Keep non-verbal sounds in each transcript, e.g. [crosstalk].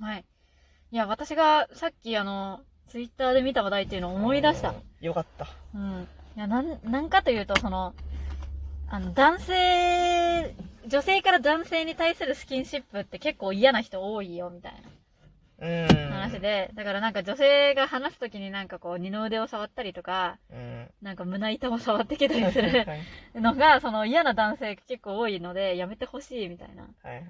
はい。いや、私がさっきあの、ツイッターで見た話題っていうのを思い出した。よかった。うん。いや、なん、なんかというと、その、あの、男性、女性から男性に対するスキンシップって結構嫌な人多いよ、みたいうん。な話で、だからなんか女性が話すときになんかこう二の腕を触ったりとか、うん。なんか胸板を触ってきたりするはいのが、その嫌な男性が結構多いので、やめてほしいみたいな。はいはい。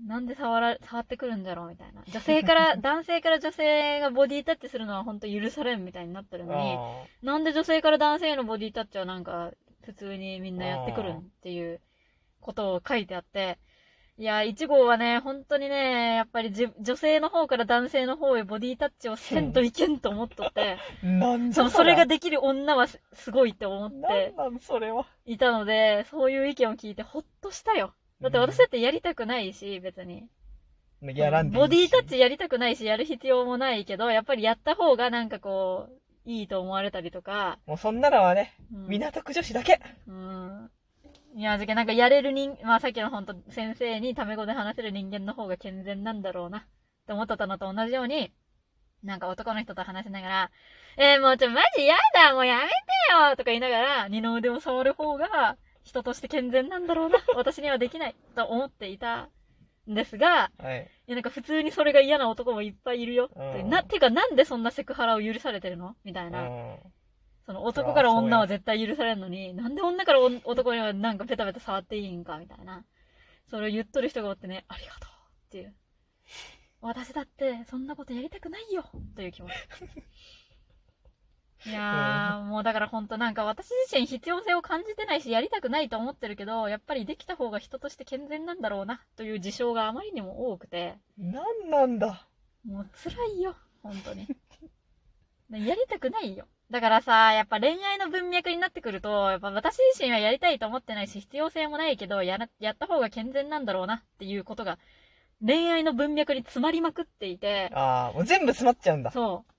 なんで触ら、触ってくるんだろうみたいな。女性から、[laughs] 男性から女性がボディタッチするのは本当許されんみたいになってるのに、あなんで女性から男性へのボディタッチはなんか、普通にみんなやってくるんっていうことを書いてあって、いや、1号はね、本当にね、やっぱりじ女性の方から男性の方へボディタッチをせんといけんと思っとって、ーなんだそう、それができる女はすすごいって思って。いたので、そういう意見を聞いてほっとしたよ。だって私だってやりたくないし、別に。やらんでいいしボディタッチやりたくないし、やる必要もないけど、やっぱりやった方がなんかこう、いいと思われたりとか、もうそんなのはね、うん港区女子だけ。うん。いや、じゃけなんかやれる人、まあさっきの本当先生にタメ語で話せる人間の方が健全なんだろうなって思ってたのと同じように、なんか男の人と話しながら、えー、もうちょ、マジやだもうやめてよとか言いながら、二の腕を触る方が人として健全なんだろうな。[laughs] 私にはできないと思っていたんですが、はい。いやなんか普通にそれが嫌な男もいっぱいいるよ。うんな、てかなんでそんなセクハラを許されてるの？みたいうな。ん。その男から女は絶対許されるのに、なんで女からお男にはなんかペタペタ触っていいんかみたいな。それを言っとる人がおってね、ありがとうっていう。私だってそんなことやりたくないよという気持ち。[laughs] いやー、もうだからほんとなんか私自身必要性を感じてないしやりたくないと思ってるけど、やっぱりできた方が人として健全なんだろうなという事象があまりにも多くて、なんなんだ。もう辛いよ、本当に。やりたくないよ。だからさ、やっぱ恋愛の文脈になってくると、やっぱ私自身はやりたいと思ってないし、必要性もないけど、やら、やった方が健全なんだろうなっていうことが、恋愛の文脈に詰まりまくっていて、ああ、もう全部詰まっちゃうんだ。そう。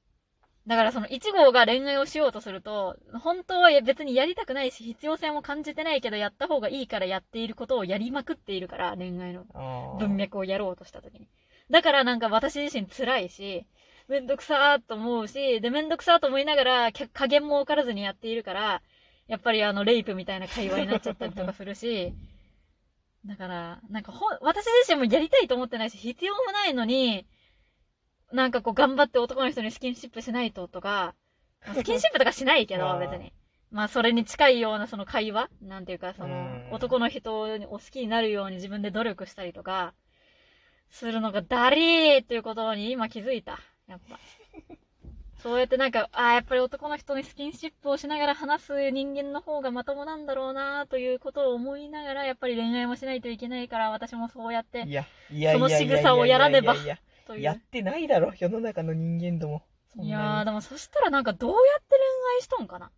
だからその1号が恋愛をしようとすると、本当は別にやりたくないし、必要性も感じてないけど、やった方がいいからやっていることをやりまくっているから、恋愛の文脈をやろうとしたときに。だからなんか私自身辛いし、めんどくさーと思うし、で、めんどくさーと思いながら、加減も分からずにやっているから、やっぱりあの、レイプみたいな会話になっちゃったりとかするし、だから、なんかほん、私自身もやりたいと思ってないし、必要もないのに、なんかこう頑張って男の人にスキンシップしないととか、まあ [laughs] スキンシップとかしないけど、まあ別に。まあ、それに近いようなその会話なんていうか、そのうん、男の人を好きになるように自分で努力したりとか、するのがダリーっていうことに今気づいた。やっぱ。[laughs] そうやってなんか、ああ、やっぱり男の人にスキンシップをしながら話す人間の方がまともなんだろうなということを思いながら、やっぱり恋愛もしないといけないから、私もそうやってその仕草をやらねばという。やってないだろ、世の中の人間ども。いやー、でもそしたらなんかどうやって恋愛しとんかな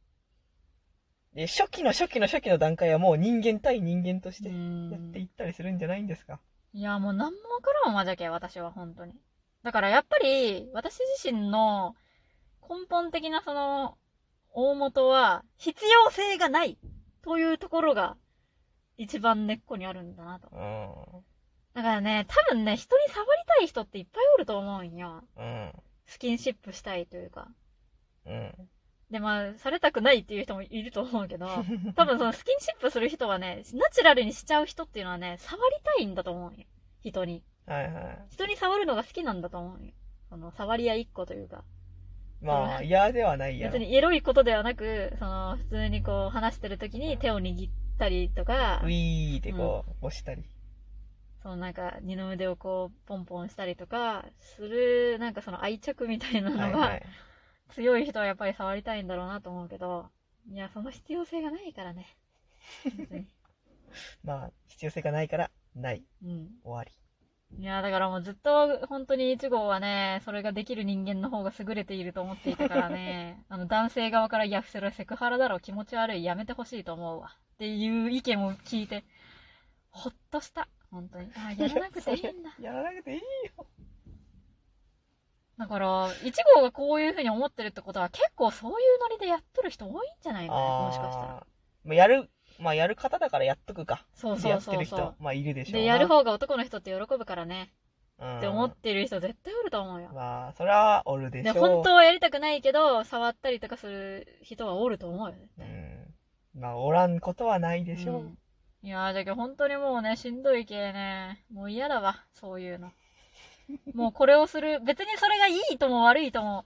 え初期の初期の初期の段階はもう人間対人間としてやっていったりするんじゃないんですか？いや、もう何もわからんわじゃけ、私は本当に。だからやっぱり、私自身の根本的なその、大元は、必要性がないというところが、一番根っこにあるんだなと。うん。だからね、多分ね、人に触りたい人っていっぱいおると思うんよ。うん。スキンシップしたいというか。うん。で、まあ、されたくないっていう人もいると思うけど、[laughs] 多分そのスキンシップする人はね、ナチュラルにしちゃう人っていうのはね、触りたいんだと思うよ。人に。はいはい。人に触るのが好きなんだと思うよ。その、触り合いっ子というか。まあ、嫌ではないやろ別。にエロいことではなく、その、普通にこう、話してる時に手を握ったりとかウ、ィーってこう、押したり。そのなんか、二の腕をこう、ポンポンしたりとか、する、なんかその愛着みたいなのが。強い人はやっぱり触りたいんだろうなと思うけど、いや、その必要性がないからね。[laughs] まあ、必要性がないから、ない。うん。終わり。いや、だからもうずっと本当に1号はね、それができる人間の方が優れていると思っていたからね、[laughs] あの男性側から、いや、それはセクハラだろ、気持ち悪い、やめてほしいと思うわ。っていう意見を聞いて、ほっとした。本当に。あ、やらなくていいんだ。[laughs] やらなくていいよ。だから、1号がこういう風に思ってるってことは、結構そういうノリでやっとる人多いんじゃないかな、もしかしたら。まあ、やる、まあ、やる方だからやっとくか。そうでそうそうそやってる人、まあ、いるでう。しょうな。で、やる方が男の人って喜ぶからね。うんって思ってる人絶対おると思うよ。まあ、それはおるでしで、ょう。本当はやりたくないけど、触ったりとかする人はおると思うよね。うん。まあ、おらんことはないでしょう。うんいやー、だけど本当にもうね、しんどい系ね、もう嫌だわ、そういうの。もうこれをする、別にそれがいいとも悪いとも、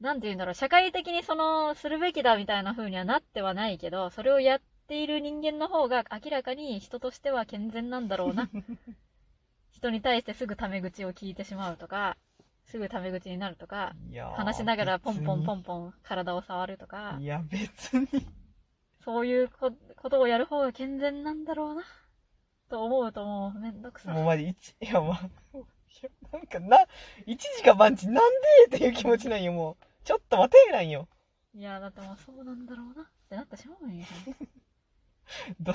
なんて言うんだろう、社会的にその、するべきだみたいな風にはなってはないけど、それをやっている人間の方が明らかに人としては健全なんだろうな。[laughs] 人に対してすぐタメ口を聞いてしまうとか、すぐタメ口になるとか、話しながらポンポンポン。ンポン体を触るとかい、や、別に。そういうこことをやる方が健全なんだろうな。と思うともうめんどくさい。もうマジ、一、いや、まあ、なんかな、一時が万事なんでっていう気持ちなんよ、もう。ちょっと待てなんよ。いや、だってもうそうなんだろうなってなってしまうんよ。[laughs] ど、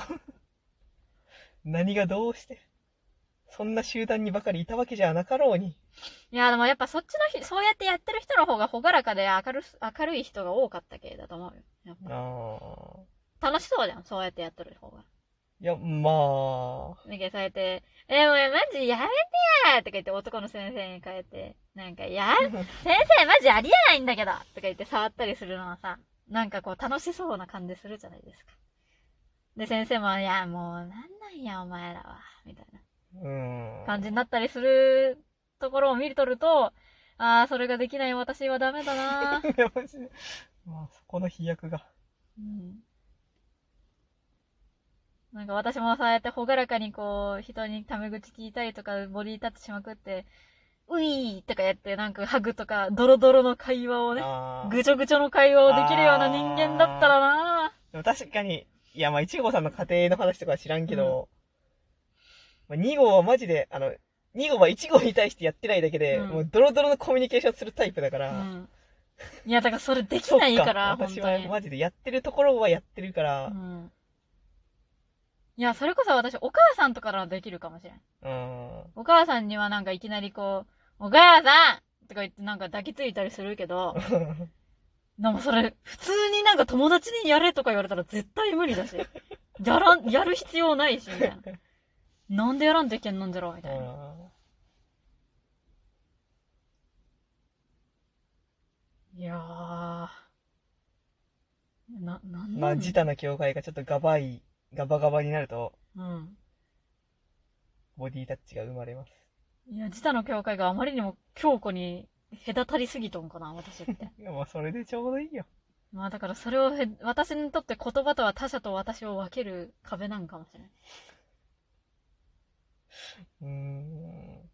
何がどうして。そんな集団にばかりいたわけじゃなかろうに。いや、でもやっぱそっちのひ、そうやってやってる人の方が朗らかで明るす、明るい人が多かった系だと思うよ。やっあぱ楽しそうじゃん、そうやってやってる方が。ー。いや、まあ。だけどそうやって、え、もうマジやめてやとか言って男の先生に変えて、なんか、いや、[laughs] 先生マジありえないんだけどとか言って触ったりするのはさ、なんかこう楽しそうな感じするじゃないですか。で、先生も、いや、もうなんなんやお前らは、みたいな。うん。感じになったりするところを見るとると、ああ、それができない私はダメだな。[laughs] まあ、そこの飛躍が。うん。なんか私もそうやってほがらかにこう、人にタメ口聞いたりとか、ボディタッチしまくって、ういーとかやって、なんかハグとか、ドロドロの会話をね、ぐちょぐちょの会話をできるような人間だったらな。でも確かに、いや、まあ、一号さんの家庭の話とかは知らんけど、まあ、2号はマジで、あの、2号は1号に対してやってないだけで、うん。もうドロドロのコミュニケーションするタイプだから、うん。いや、だからそれできないから、本私。はマジでやってるところはやってるから。う、ん。いや、それこそ私、お母さんとかならできるかもしれん。うん。お母さんにはなんかいきなりこう、お母さんとか言ってなんか抱きついたりするけど、[laughs] でもそれ、普通になんか友達にやれとか言われたら絶対無理だし。やらん、やる必要ないし、みたいな。なんでやらんといけんのんじゃろうみたいな。いやー。な、なんまあ、なん自他の境界がちょっとガバい、ガバガバになると、うん。ボディタッチが生まれます。いや、自他の境界があまりにも強固に隔たりすぎとんかな、私って。[laughs] いや、まあ、それでちょうどいいよ。まあだからそれをへ、私にとって言葉とは他者と私を分ける壁なんかもしれない。うーん。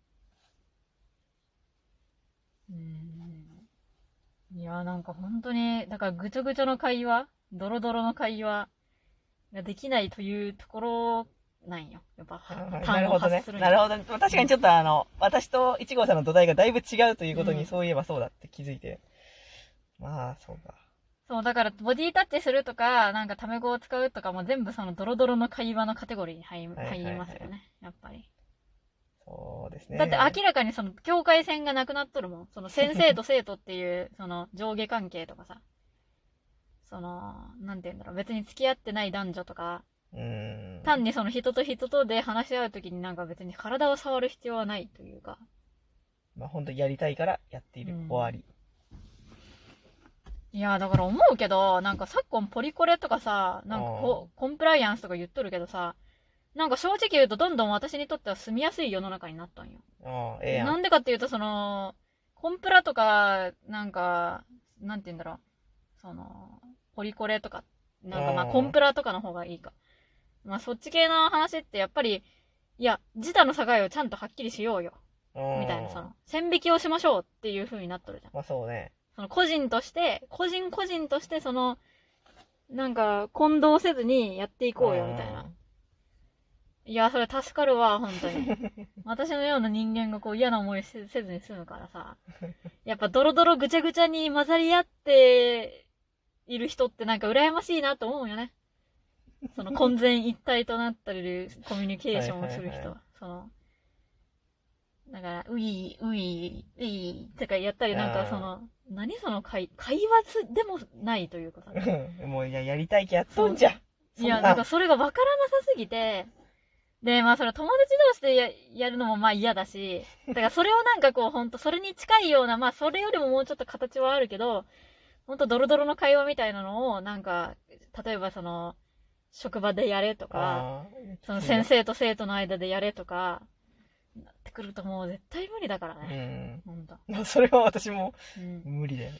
うーん。いや、なんか本当に、だからぐちょぐちょの会話、ドロドロの会話ができないというところなんよ。やっぱ、なるほどねなるほどね。確かにちょっとあの、私と1号さんの土台がだいぶ違うということに、うんそういえばそうだって気づいて。まあ、そうか。そう、だからボディタッチするとか、なんかタメ語を使うとかも全部そのドロドロの会話のカテゴリーに入りますよね。やっぱり。そうですね。だって明らかにその境界線がなくなっとるもん。その先生と生徒っていう、その上下関係とかさ。その、なんて言うんだろう。別に付き合ってない男女とか。単にその人と人とで話し合うときになんか別に体を触る必要はないというか。まあ、本当やりたいからやっている。うん終わり。いや、だから思うけど、なんか昨今ポリコレとかさ、なんかこコンプライアンスとか言っとるけどさ、なんか正直言うとどんどん私にとっては住みやすい世の中になったんよ。ええやん。なんでかっていうと、その、コンプラとか、なんか、なんて言うんだろう。その、ポリコレとか、なんかまあうんコンプラとかの方がいいか。まあそっち系の話ってやっぱり、いや、自他の境をちゃんとはっきりしようよ。みたいな、その、線引きをしましょうっていう風になっとるじゃん。まあ、そうね。その個人として、個人個人としてその、なんか、混同せずにやっていこうよ、みたいな。いや、それ助かるわ、本当に。[laughs] 私のような人間がこう嫌な思いせせずに済むからさ。やっぱドロドロぐちゃぐちゃに混ざり合っている人ってなんか羨ましいなと思うよね。その混然一体となったりるコミュニケーションをする人は。はいはいはその、だから、うい、うい、うい、とかやったり、なんかその、何その会、会話でもないというかさ。う [laughs] んもう、いや、やりたいけやっとんじゃ。いや、なんかそれがわからなさすぎて、で、まあそれは友達同士でややるのもまあ嫌だし、だからそれをなんかこうほんとそれに近いような、まあそれよりももうちょっと形はあるけど、ほんとドロドロの会話みたいなのをなんか、例えばその、職場でやれとか、その先生と生徒の間でやれとか、なってくるともう絶対無理だからうね。ん。ほんそれは私もうん。無理だよね。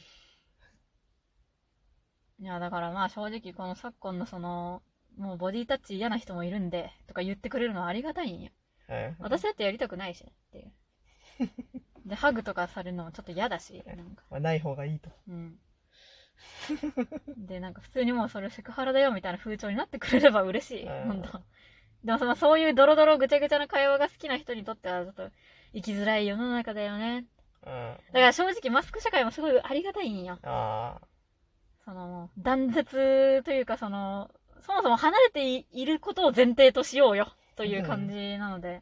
いや、だからまあ正直この昨今のその、もうボディタッチ嫌な人もいるんで、とか言ってくれるのはありがたいんよ。はい私だってやりたくないしねっていう。で、ハグとかされるのもちょっと嫌だし、なんか。まあ、ない方がいいと。うん。で、なんか普通にもうそれセクハラだよみたいな風潮になってくれれば嬉しい。うんほんと。でもそのそういうドロドロぐちゃぐちゃな会話が好きな人にとってはちょっと生きづらい世の中だよね。うん。だから正直マスク社会もすごいありがたいんよ。あその、断絶というかその、そもそも離れていいることを前提としようよという感じなので、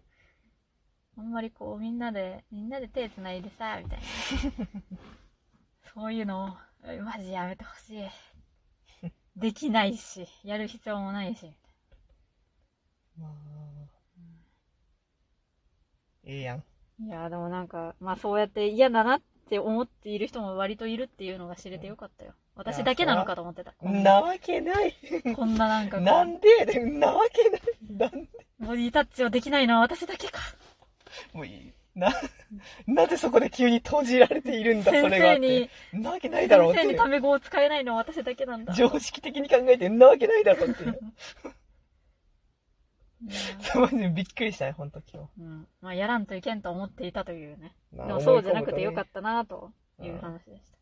あんまりこうみんなで、みんなで手繋いでさ、みたいな。[laughs] そういうのを、マジやめてほしい。できないし、やる必要もないし。あ。まあ。ええやん。いや、でもなんか、まあそうやって嫌だなって思っている人も割といるっていうのが知れてよかったよ。私だけなのかと思ってた。こんなわけない。こんななんかこうなんでなわけない。なんボディタッチをできないのは私だけか。もういい。な、なぜそこで急に閉じられているんだ、そ先れがって。、なわけないだろうって先生に。タメ語を使えないのは私だけなんだ。常識的に考えてんなわけないだろうって。うんマジでびっくりしたね、ほんと今うん。まあ、やらんといけんと思っていたというね。日。でもそうじゃなくてよかったなという話でした。